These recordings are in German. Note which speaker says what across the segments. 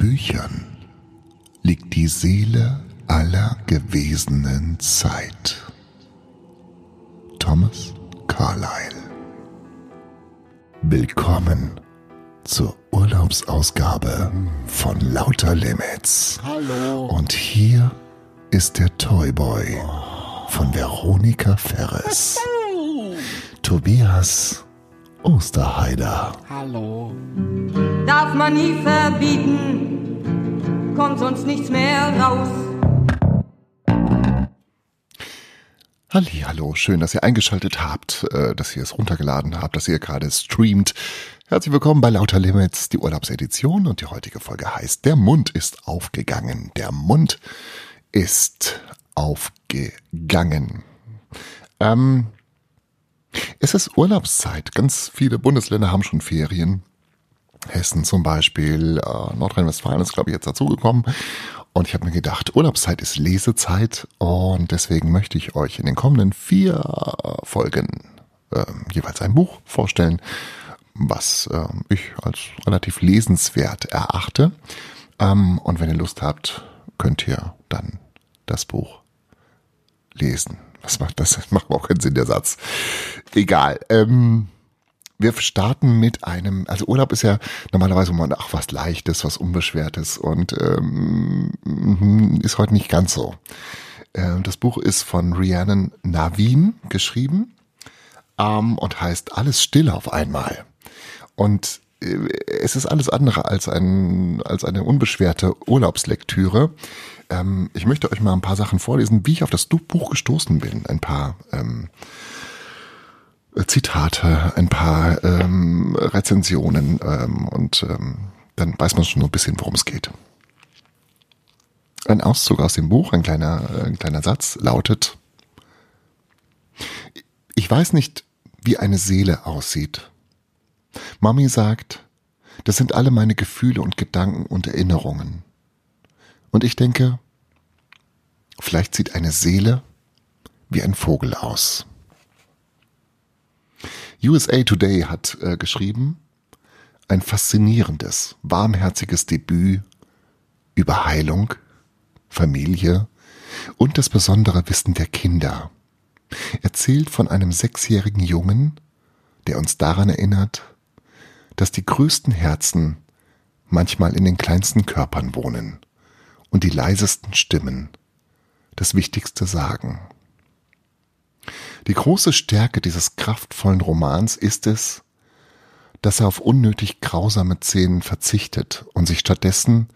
Speaker 1: Büchern liegt die Seele aller gewesenen Zeit. Thomas Carlyle. Willkommen zur Urlaubsausgabe von Lauter Limits.
Speaker 2: Hallo.
Speaker 1: Und hier ist der Toyboy von Veronika Ferres. Tobias Osterheider.
Speaker 2: Hallo.
Speaker 3: darf man nie verbieten, kommt sonst nichts mehr raus.
Speaker 1: Halli, hallo, schön, dass ihr eingeschaltet habt, äh, dass ihr es runtergeladen habt, dass ihr gerade streamt. Herzlich willkommen bei Lauter Limits, die Urlaubsedition und die heutige Folge heißt Der Mund ist aufgegangen. Der Mund ist aufgegangen. Ähm, es ist Urlaubszeit. Ganz viele Bundesländer haben schon Ferien. Hessen zum Beispiel, äh, Nordrhein-Westfalen ist, glaube ich, jetzt dazugekommen. Und ich habe mir gedacht, Urlaubszeit ist Lesezeit und deswegen möchte ich euch in den kommenden vier Folgen äh, jeweils ein Buch vorstellen, was äh, ich als relativ lesenswert erachte. Ähm, und wenn ihr Lust habt, könnt ihr dann das Buch lesen. Was macht das? macht auch keinen Sinn, der Satz. Egal. Ähm, wir starten mit einem, also Urlaub ist ja normalerweise immer ach, was Leichtes, was Unbeschwertes und ähm, ist heute nicht ganz so. Äh, das Buch ist von Rhiannon Navin geschrieben ähm, und heißt Alles still auf einmal. Und es ist alles andere als, ein, als eine unbeschwerte Urlaubslektüre. Ähm, ich möchte euch mal ein paar Sachen vorlesen, wie ich auf das Buch gestoßen bin. Ein paar ähm, Zitate, ein paar ähm, Rezensionen ähm, und ähm, dann weiß man schon ein bisschen, worum es geht. Ein Auszug aus dem Buch, ein kleiner, ein kleiner Satz lautet, ich weiß nicht, wie eine Seele aussieht. Mami sagt, das sind alle meine Gefühle und Gedanken und Erinnerungen. Und ich denke, vielleicht sieht eine Seele wie ein Vogel aus. USA Today hat äh, geschrieben, ein faszinierendes, warmherziges Debüt über Heilung, Familie und das besondere Wissen der Kinder. Erzählt von einem sechsjährigen Jungen, der uns daran erinnert, dass die größten Herzen manchmal in den kleinsten Körpern wohnen und die leisesten Stimmen das Wichtigste sagen. Die große Stärke dieses kraftvollen Romans ist es, dass er auf unnötig grausame Szenen verzichtet und sich stattdessen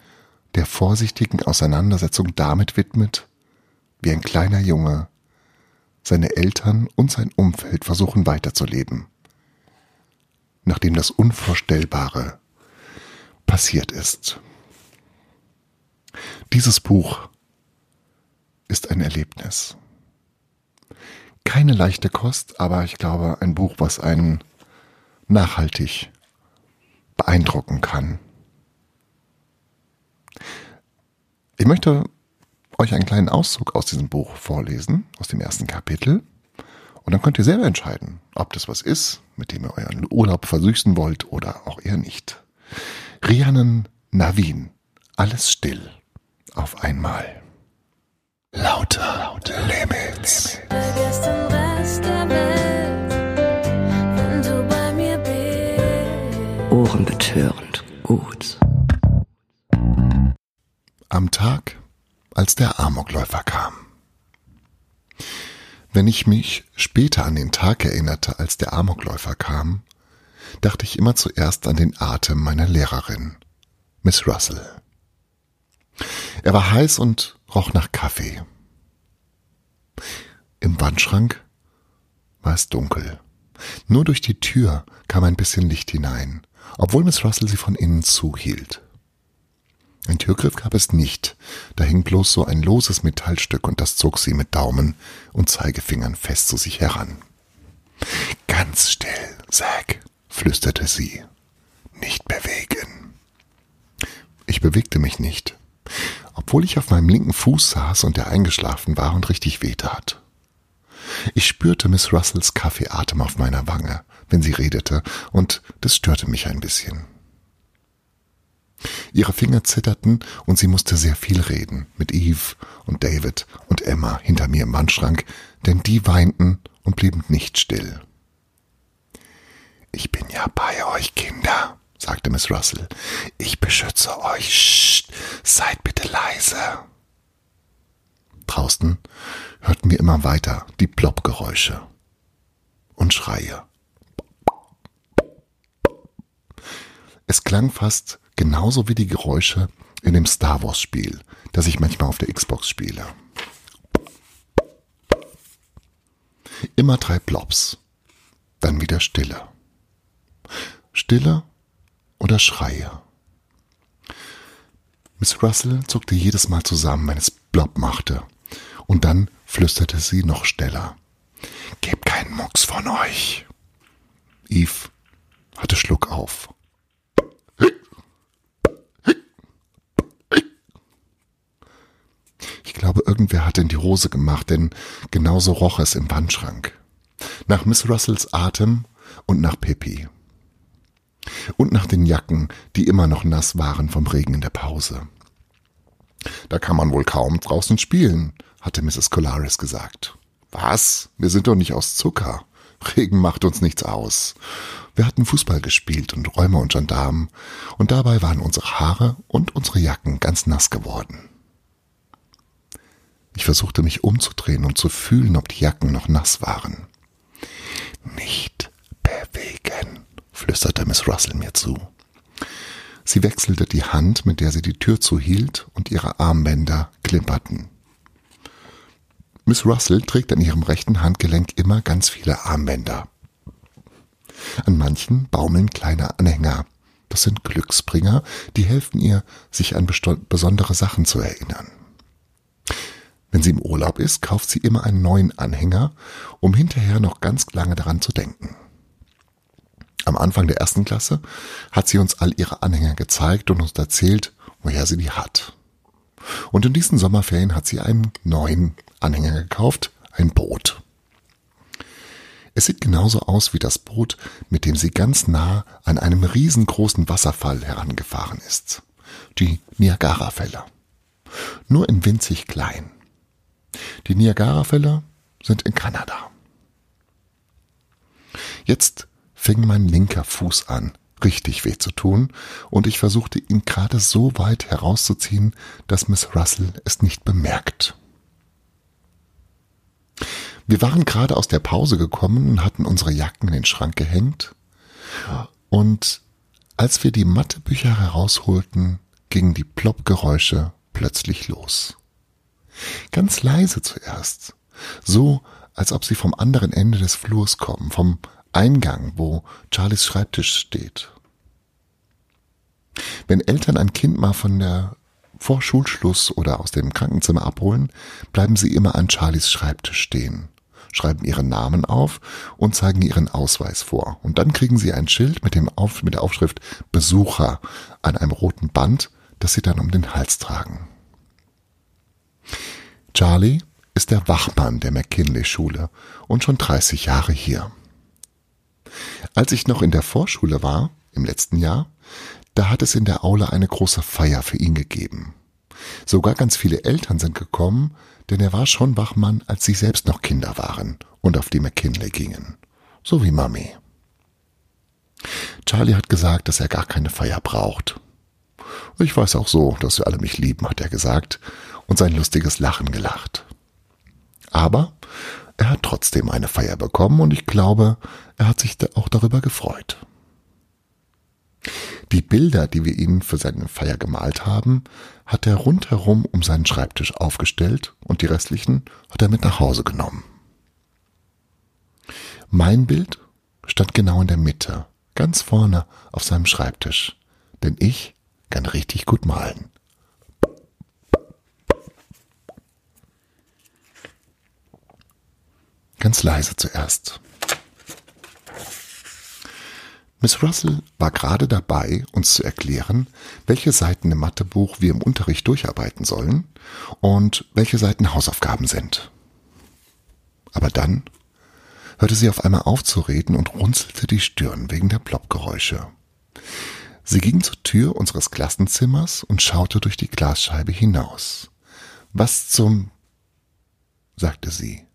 Speaker 1: der vorsichtigen Auseinandersetzung damit widmet, wie ein kleiner Junge seine Eltern und sein Umfeld versuchen weiterzuleben, nachdem das Unvorstellbare passiert ist. Dieses Buch ist ein Erlebnis keine leichte Kost, aber ich glaube ein Buch, was einen nachhaltig beeindrucken kann. Ich möchte euch einen kleinen Auszug aus diesem Buch vorlesen, aus dem ersten Kapitel. Und dann könnt ihr selber entscheiden, ob das was ist, mit dem ihr euren Urlaub versüßen wollt oder auch eher nicht. Rhiannon Navin, alles still, auf einmal. Lauter, lauter Limits.
Speaker 4: Vergiss den Rest der Welt, wenn du bei mir bist.
Speaker 5: Ohrenbetörend gut.
Speaker 1: Am Tag, als der Amokläufer kam. Wenn ich mich später an den Tag erinnerte, als der Amokläufer kam, dachte ich immer zuerst an den Atem meiner Lehrerin, Miss Russell. Er war heiß und roch nach Kaffee. Im Wandschrank war es dunkel. Nur durch die Tür kam ein bisschen Licht hinein, obwohl Miss Russell sie von innen zuhielt. Ein Türgriff gab es nicht, da hing bloß so ein loses Metallstück und das zog sie mit Daumen und Zeigefingern fest zu sich heran. Ganz still, Zack, flüsterte sie. Nicht bewegen. Ich bewegte mich nicht obwohl ich auf meinem linken Fuß saß und er eingeschlafen war und richtig wehtat. Ich spürte Miss Russells Kaffeeatem auf meiner Wange, wenn sie redete, und das störte mich ein bisschen. Ihre Finger zitterten und sie musste sehr viel reden mit Eve und David und Emma hinter mir im Wandschrank, denn die weinten und blieben nicht still. Ich bin ja bei euch, Kinder, sagte Miss Russell. Ich beschütze euch. Psst, seid bitte leise. Draußen hörten wir immer weiter die Ploppgeräusche und Schreie. Es klang fast genauso wie die Geräusche in dem Star Wars Spiel, das ich manchmal auf der Xbox spiele. Immer drei Plops, dann wieder Stille. Stille oder Schreie. Miss Russell zuckte jedes Mal zusammen, wenn es Blob machte, und dann flüsterte sie noch schneller. Gebt keinen Mucks von euch. Eve hatte Schluck auf. Ich glaube, irgendwer hat in die Hose gemacht, denn genauso roch es im Wandschrank. Nach Miss Russells Atem und nach Pippi. Und nach den Jacken, die immer noch nass waren vom Regen in der Pause. Da kann man wohl kaum draußen spielen, hatte Mrs. Colaris gesagt. Was? Wir sind doch nicht aus Zucker. Regen macht uns nichts aus. Wir hatten Fußball gespielt und Räume und Gendarmen, und dabei waren unsere Haare und unsere Jacken ganz nass geworden. Ich versuchte mich umzudrehen und zu fühlen, ob die Jacken noch nass waren. Nicht bewegen, flüsterte Miss Russell mir zu. Sie wechselte die Hand, mit der sie die Tür zuhielt, und ihre Armbänder klimperten. Miss Russell trägt an ihrem rechten Handgelenk immer ganz viele Armbänder. An manchen baumeln kleine Anhänger. Das sind Glücksbringer, die helfen ihr, sich an besondere Sachen zu erinnern. Wenn sie im Urlaub ist, kauft sie immer einen neuen Anhänger, um hinterher noch ganz lange daran zu denken. Am Anfang der ersten Klasse hat sie uns all ihre Anhänger gezeigt und uns erzählt, woher sie die hat. Und in diesen Sommerferien hat sie einen neuen Anhänger gekauft, ein Boot. Es sieht genauso aus wie das Boot, mit dem sie ganz nah an einem riesengroßen Wasserfall herangefahren ist. Die Niagara-Fälle. Nur in winzig klein. Die Niagara-Fälle sind in Kanada. Jetzt fing mein linker Fuß an, richtig weh zu tun, und ich versuchte ihn gerade so weit herauszuziehen, dass Miss Russell es nicht bemerkt. Wir waren gerade aus der Pause gekommen und hatten unsere Jacken in den Schrank gehängt, und als wir die Mathebücher herausholten, gingen die Ploppgeräusche plötzlich los. Ganz leise zuerst, so als ob sie vom anderen Ende des Flurs kommen, vom Eingang, wo Charlies Schreibtisch steht. Wenn Eltern ein Kind mal von der vor Schulschluss oder aus dem Krankenzimmer abholen, bleiben sie immer an Charlies Schreibtisch stehen, schreiben ihren Namen auf und zeigen ihren Ausweis vor. Und dann kriegen sie ein Schild mit, dem auf, mit der Aufschrift Besucher an einem roten Band, das sie dann um den Hals tragen. Charlie ist der Wachmann der McKinley-Schule und schon 30 Jahre hier. Als ich noch in der Vorschule war, im letzten Jahr, da hat es in der Aula eine große Feier für ihn gegeben. Sogar ganz viele Eltern sind gekommen, denn er war schon Wachmann, als sie selbst noch Kinder waren und auf die McKinley gingen. So wie Mami. Charlie hat gesagt, dass er gar keine Feier braucht. Ich weiß auch so, dass wir alle mich lieben, hat er gesagt und sein lustiges Lachen gelacht. Aber er hat trotzdem eine Feier bekommen und ich glaube, er hat sich auch darüber gefreut. Die Bilder, die wir ihm für seine Feier gemalt haben, hat er rundherum um seinen Schreibtisch aufgestellt und die restlichen hat er mit nach Hause genommen. Mein Bild stand genau in der Mitte, ganz vorne auf seinem Schreibtisch, denn ich kann richtig gut malen. Ganz leise zuerst. Miss Russell war gerade dabei, uns zu erklären, welche Seiten im Mathebuch wir im Unterricht durcharbeiten sollen und welche Seiten Hausaufgaben sind. Aber dann hörte sie auf einmal auf zu reden und runzelte die Stirn wegen der Ploppgeräusche. Sie ging zur Tür unseres Klassenzimmers und schaute durch die Glasscheibe hinaus. Was zum sagte sie.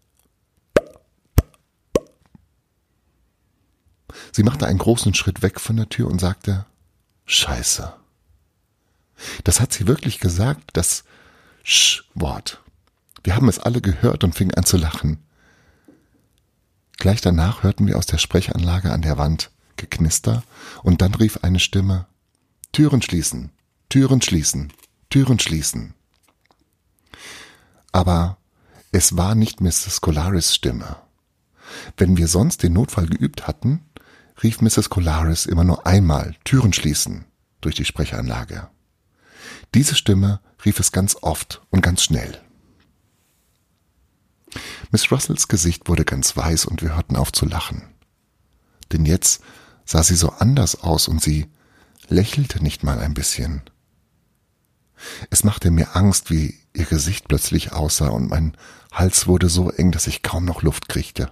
Speaker 1: Sie machte einen großen Schritt weg von der Tür und sagte Scheiße. Das hat sie wirklich gesagt, das Sch-Wort. Wir haben es alle gehört und fingen an zu lachen. Gleich danach hörten wir aus der Sprechanlage an der Wand Geknister und dann rief eine Stimme Türen schließen, Türen schließen, Türen schließen. Aber es war nicht Mrs. Colaris Stimme. Wenn wir sonst den Notfall geübt hatten, rief Mrs. Colaris immer nur einmal Türen schließen durch die Sprechanlage. Diese Stimme rief es ganz oft und ganz schnell. Miss Russells Gesicht wurde ganz weiß und wir hörten auf zu lachen. Denn jetzt sah sie so anders aus und sie lächelte nicht mal ein bisschen. Es machte mir Angst, wie ihr Gesicht plötzlich aussah und mein Hals wurde so eng, dass ich kaum noch Luft kriegte.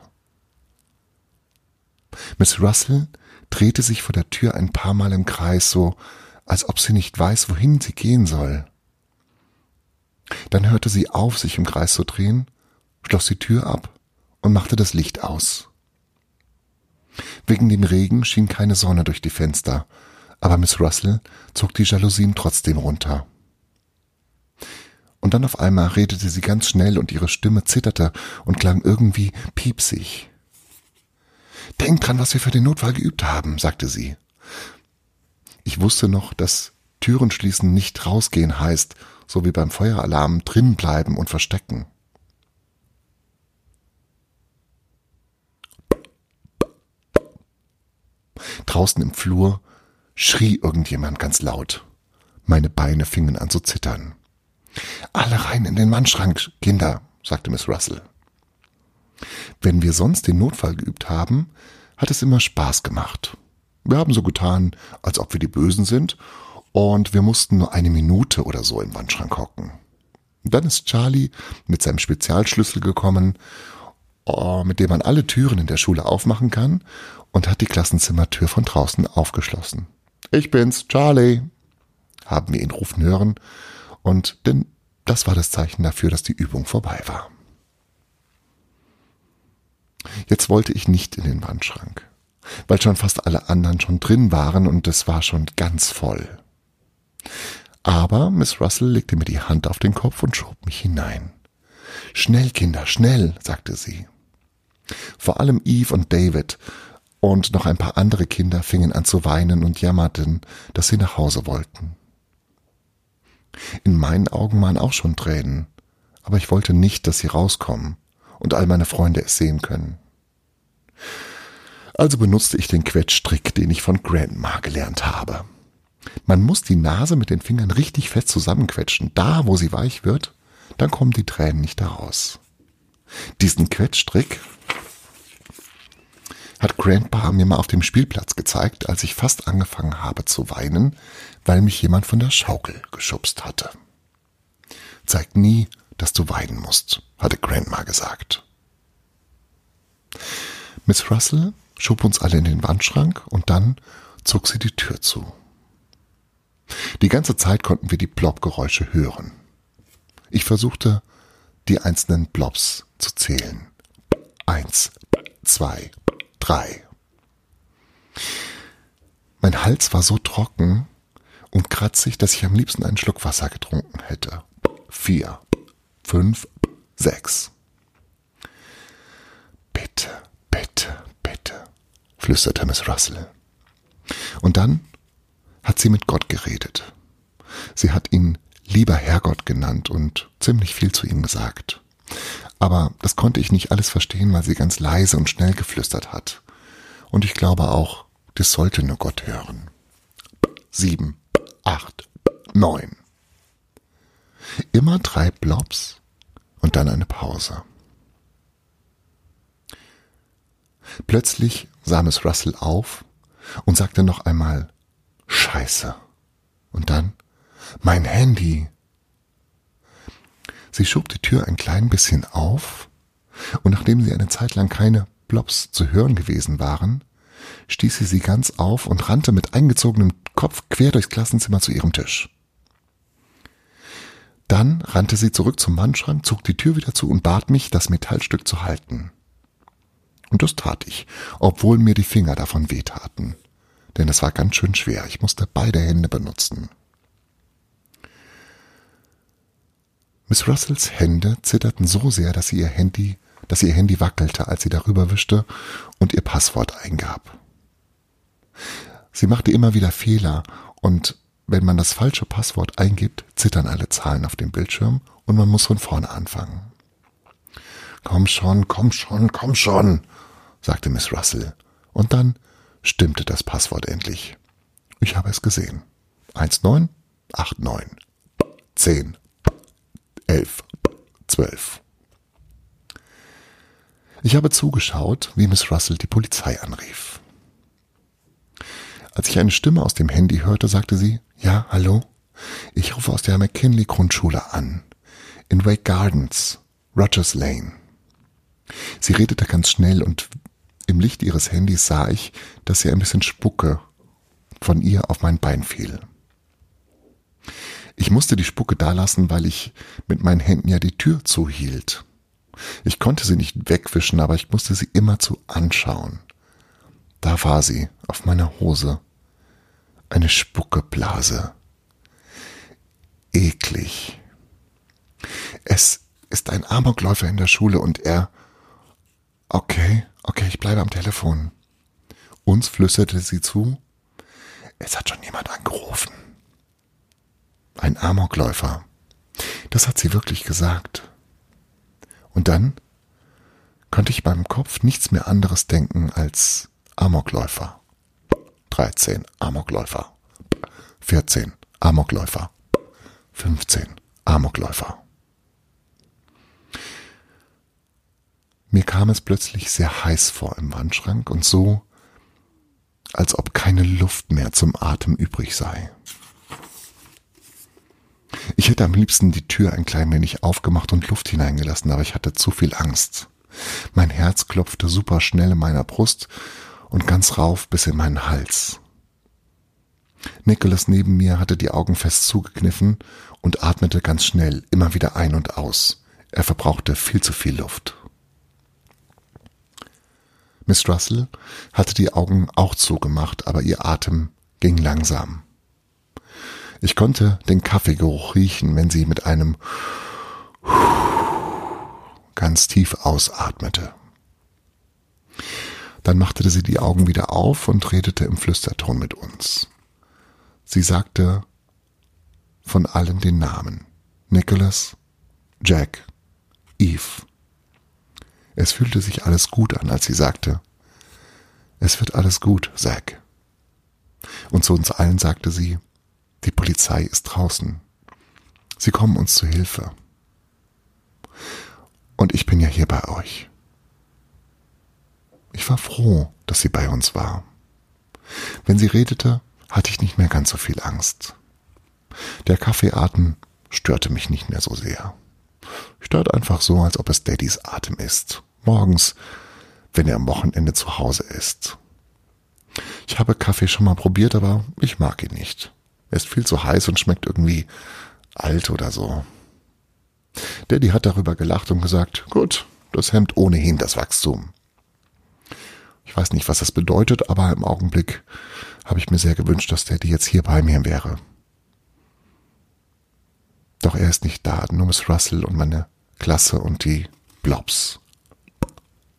Speaker 1: Miss Russell drehte sich vor der Tür ein paar Mal im Kreis, so als ob sie nicht weiß, wohin sie gehen soll. Dann hörte sie auf, sich im Kreis zu drehen, schloss die Tür ab und machte das Licht aus. Wegen dem Regen schien keine Sonne durch die Fenster, aber Miss Russell zog die Jalousien trotzdem runter. Und dann auf einmal redete sie ganz schnell und ihre Stimme zitterte und klang irgendwie piepsig. Denk dran, was wir für den Notfall geübt haben, sagte sie. Ich wusste noch, dass Türen schließen nicht rausgehen heißt, so wie beim Feueralarm drin bleiben und verstecken. Draußen im Flur schrie irgendjemand ganz laut. Meine Beine fingen an zu zittern. Alle rein in den Wandschrank, Kinder, sagte Miss Russell. Wenn wir sonst den Notfall geübt haben, hat es immer Spaß gemacht. Wir haben so getan, als ob wir die Bösen sind, und wir mussten nur eine Minute oder so im Wandschrank hocken. Dann ist Charlie mit seinem Spezialschlüssel gekommen, oh, mit dem man alle Türen in der Schule aufmachen kann, und hat die Klassenzimmertür von draußen aufgeschlossen. Ich bin's, Charlie, haben wir ihn rufen hören, und denn das war das Zeichen dafür, dass die Übung vorbei war. Jetzt wollte ich nicht in den Wandschrank, weil schon fast alle anderen schon drin waren und es war schon ganz voll. Aber Miss Russell legte mir die Hand auf den Kopf und schob mich hinein. Schnell, Kinder, schnell, sagte sie. Vor allem Eve und David und noch ein paar andere Kinder fingen an zu weinen und jammerten, dass sie nach Hause wollten. In meinen Augen waren auch schon Tränen, aber ich wollte nicht, dass sie rauskommen und all meine Freunde es sehen können. Also benutzte ich den Quetschtrick, den ich von Grandma gelernt habe. Man muss die Nase mit den Fingern richtig fest zusammenquetschen, da wo sie weich wird, dann kommen die Tränen nicht heraus. Diesen Quetschtrick hat Grandpa mir mal auf dem Spielplatz gezeigt, als ich fast angefangen habe zu weinen, weil mich jemand von der Schaukel geschubst hatte. Zeig nie, dass du weinen musst, hatte Grandma gesagt. Miss Russell schob uns alle in den Wandschrank und dann zog sie die Tür zu. Die ganze Zeit konnten wir die Blobgeräusche hören. Ich versuchte, die einzelnen Blobs zu zählen. Eins, zwei, drei. Mein Hals war so trocken und kratzig, dass ich am liebsten einen Schluck Wasser getrunken hätte. Vier, fünf, sechs. Bitte, bitte, bitte, flüsterte Miss Russell. Und dann hat sie mit Gott geredet. Sie hat ihn lieber Herrgott genannt und ziemlich viel zu ihm gesagt. Aber das konnte ich nicht alles verstehen, weil sie ganz leise und schnell geflüstert hat. Und ich glaube auch, das sollte nur Gott hören. Sieben, acht, neun. Immer drei Blobs und dann eine Pause. Plötzlich sah Miss Russell auf und sagte noch einmal Scheiße. Und dann Mein Handy. Sie schob die Tür ein klein bisschen auf, und nachdem sie eine Zeit lang keine Blops zu hören gewesen waren, stieß sie sie ganz auf und rannte mit eingezogenem Kopf quer durchs Klassenzimmer zu ihrem Tisch. Dann rannte sie zurück zum Wandschrank, zog die Tür wieder zu und bat mich, das Metallstück zu halten. Und das tat ich, obwohl mir die Finger davon wehtaten. Denn es war ganz schön schwer, ich musste beide Hände benutzen. Miss Russells Hände zitterten so sehr, dass sie ihr Handy, dass ihr Handy wackelte, als sie darüber wischte und ihr Passwort eingab. Sie machte immer wieder Fehler und wenn man das falsche Passwort eingibt, zittern alle Zahlen auf dem Bildschirm und man muss von vorne anfangen. Komm schon, komm schon, komm schon, sagte Miss Russell. Und dann stimmte das Passwort endlich. Ich habe es gesehen. 19, 89, 10, 11, 12. Ich habe zugeschaut, wie Miss Russell die Polizei anrief. Als ich eine Stimme aus dem Handy hörte, sagte sie, ja, hallo? Ich rufe aus der McKinley Grundschule an. In Wake Gardens, Rogers Lane. Sie redete ganz schnell und im Licht ihres Handys sah ich, dass sie ein bisschen Spucke von ihr auf mein Bein fiel. Ich musste die Spucke dalassen, weil ich mit meinen Händen ja die Tür zuhielt. Ich konnte sie nicht wegwischen, aber ich musste sie immerzu anschauen. Da war sie, auf meiner Hose. Eine Spuckeblase. Eklig. Es ist ein Amokläufer in der Schule und er. Okay, okay, ich bleibe am Telefon. Uns flüsterte sie zu. Es hat schon jemand angerufen. Ein Amokläufer. Das hat sie wirklich gesagt. Und dann konnte ich beim Kopf nichts mehr anderes denken als Amokläufer. 13 Amokläufer. 14 Amokläufer. 15 Amokläufer. Mir kam es plötzlich sehr heiß vor im Wandschrank und so, als ob keine Luft mehr zum Atem übrig sei. Ich hätte am liebsten die Tür ein klein wenig aufgemacht und Luft hineingelassen, aber ich hatte zu viel Angst. Mein Herz klopfte super schnell in meiner Brust und ganz rauf bis in meinen Hals. Nicholas neben mir hatte die Augen fest zugekniffen und atmete ganz schnell immer wieder ein und aus. Er verbrauchte viel zu viel Luft. Miss Russell hatte die Augen auch zugemacht, aber ihr Atem ging langsam. Ich konnte den Kaffeegeruch riechen, wenn sie mit einem ganz tief ausatmete. Dann machte sie die Augen wieder auf und redete im Flüsterton mit uns. Sie sagte von allen den Namen. Nicholas, Jack, Eve. Es fühlte sich alles gut an, als sie sagte, es wird alles gut, Zack. Und zu uns allen sagte sie, die Polizei ist draußen. Sie kommen uns zu Hilfe. Und ich bin ja hier bei euch. Ich war froh, dass sie bei uns war. Wenn sie redete, hatte ich nicht mehr ganz so viel Angst. Der Kaffeeatem störte mich nicht mehr so sehr. Stört einfach so, als ob es Daddys Atem ist. Morgens, wenn er am Wochenende zu Hause ist. Ich habe Kaffee schon mal probiert, aber ich mag ihn nicht. Er ist viel zu heiß und schmeckt irgendwie alt oder so. Daddy hat darüber gelacht und gesagt, gut, das hemmt ohnehin das Wachstum. Ich weiß nicht, was das bedeutet, aber im Augenblick habe ich mir sehr gewünscht, dass Daddy jetzt hier bei mir wäre. Doch er ist nicht da, nur Miss Russell und meine Klasse und die Blobs.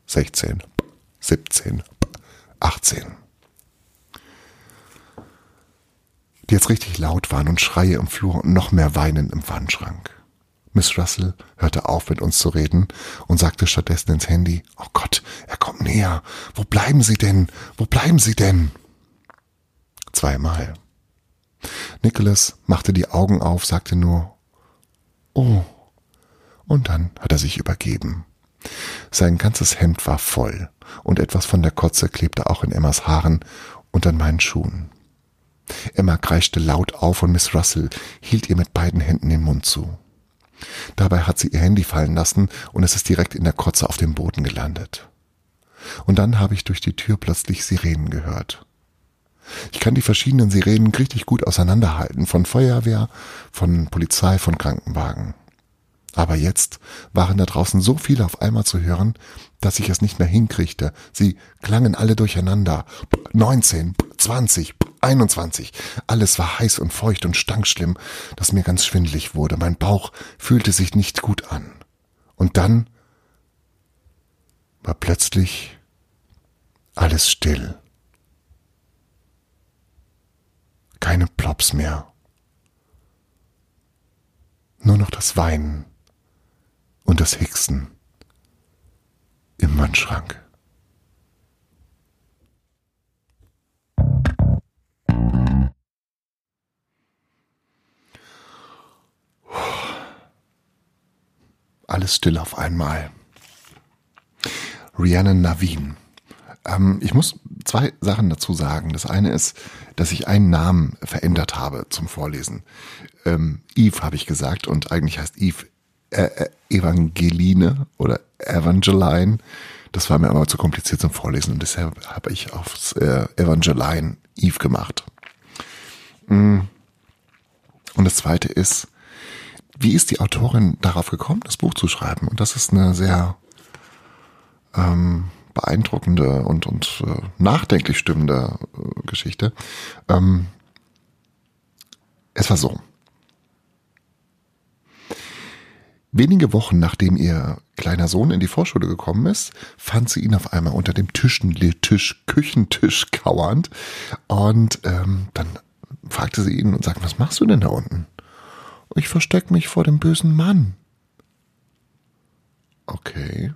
Speaker 1: 16, 17, 18. Die jetzt richtig laut waren und Schreie im Flur und noch mehr Weinen im Wandschrank. Miss Russell hörte auf, mit uns zu reden und sagte stattdessen ins Handy, Oh Gott, er kommt näher. Wo bleiben Sie denn? Wo bleiben Sie denn? Zweimal. Nicholas machte die Augen auf, sagte nur, Oh. Und dann hat er sich übergeben. Sein ganzes Hemd war voll und etwas von der Kotze klebte auch in Emmas Haaren und an meinen Schuhen. Emma kreischte laut auf und Miss Russell hielt ihr mit beiden Händen den Mund zu. Dabei hat sie ihr Handy fallen lassen und es ist direkt in der Kotze auf dem Boden gelandet. Und dann habe ich durch die Tür plötzlich Sirenen gehört. Ich kann die verschiedenen Sirenen richtig gut auseinanderhalten, von Feuerwehr, von Polizei, von Krankenwagen. Aber jetzt waren da draußen so viele auf einmal zu hören, dass ich es nicht mehr hinkriegte. Sie klangen alle durcheinander. 19, 20, 21. Alles war heiß und feucht und stank schlimm, dass mir ganz schwindlig wurde. Mein Bauch fühlte sich nicht gut an. Und dann war plötzlich alles still. Keine Plops mehr. Nur noch das Weinen und das Hicksen im Wandschrank. Alles still auf einmal. Rhiannon Navin. Ähm, ich muss zwei Sachen dazu sagen. Das eine ist, dass ich einen Namen verändert habe zum Vorlesen. Ähm, Eve habe ich gesagt und eigentlich heißt Eve äh, äh, Evangeline oder Evangeline. Das war mir aber zu kompliziert zum Vorlesen und deshalb habe ich aufs äh, Evangeline Eve gemacht. Mm. Und das zweite ist, wie ist die Autorin darauf gekommen, das Buch zu schreiben? Und das ist eine sehr ähm, beeindruckende und, und äh, nachdenklich stimmende äh, Geschichte. Ähm, es war so. Wenige Wochen nachdem ihr kleiner Sohn in die Vorschule gekommen ist, fand sie ihn auf einmal unter dem Tischentisch, Küchentisch kauernd. Und ähm, dann fragte sie ihn und sagte, was machst du denn da unten? Ich versteck mich vor dem bösen Mann. Okay.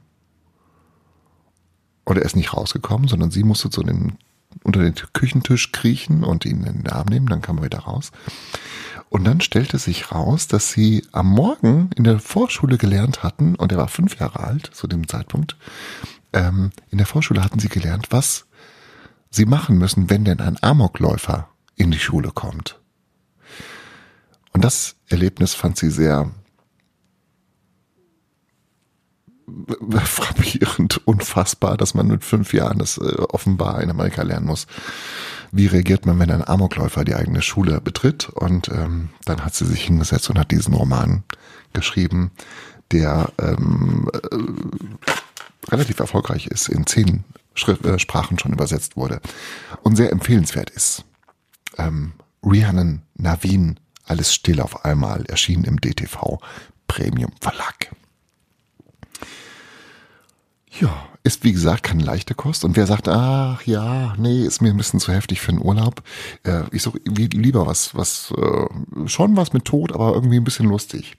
Speaker 1: Und er ist nicht rausgekommen, sondern sie musste zu den, unter den Küchentisch kriechen und ihn in den Arm nehmen, dann kam er wieder raus. Und dann stellte sich raus, dass sie am Morgen in der Vorschule gelernt hatten, und er war fünf Jahre alt zu dem Zeitpunkt, ähm, in der Vorschule hatten sie gelernt, was sie machen müssen, wenn denn ein Amokläufer in die Schule kommt. Und das Erlebnis fand sie sehr frappierend, unfassbar, dass man mit fünf Jahren das äh, offenbar in Amerika lernen muss. Wie reagiert man, wenn ein Amokläufer die eigene Schule betritt? Und ähm, dann hat sie sich hingesetzt und hat diesen Roman geschrieben, der ähm, äh, relativ erfolgreich ist, in zehn Schrift, äh, Sprachen schon übersetzt wurde und sehr empfehlenswert ist. Ähm, Rhiannon Navin, alles still auf einmal, erschien im DTV Premium Verlag. Ja, ist wie gesagt keine leichte Kost. Und wer sagt, ach ja, nee, ist mir ein bisschen zu heftig für einen Urlaub. Äh, ich suche lieber was, was äh, schon was mit Tod, aber irgendwie ein bisschen lustig.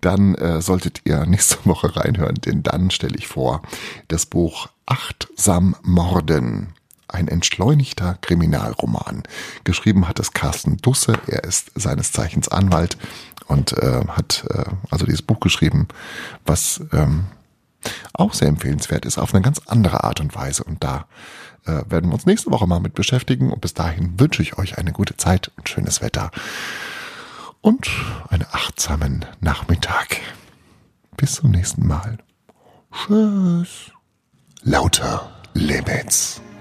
Speaker 1: Dann äh, solltet ihr nächste Woche reinhören, denn dann stelle ich vor das Buch Achtsam Morden. Ein entschleunigter Kriminalroman. Geschrieben hat es Carsten Dusse. Er ist seines Zeichens Anwalt und äh, hat äh, also dieses Buch geschrieben, was ähm, auch sehr empfehlenswert ist, auf eine ganz andere Art und Weise. Und da äh, werden wir uns nächste Woche mal mit beschäftigen. Und bis dahin wünsche ich euch eine gute Zeit und schönes Wetter und einen achtsamen Nachmittag. Bis zum nächsten Mal. Tschüss. Lauter Limits.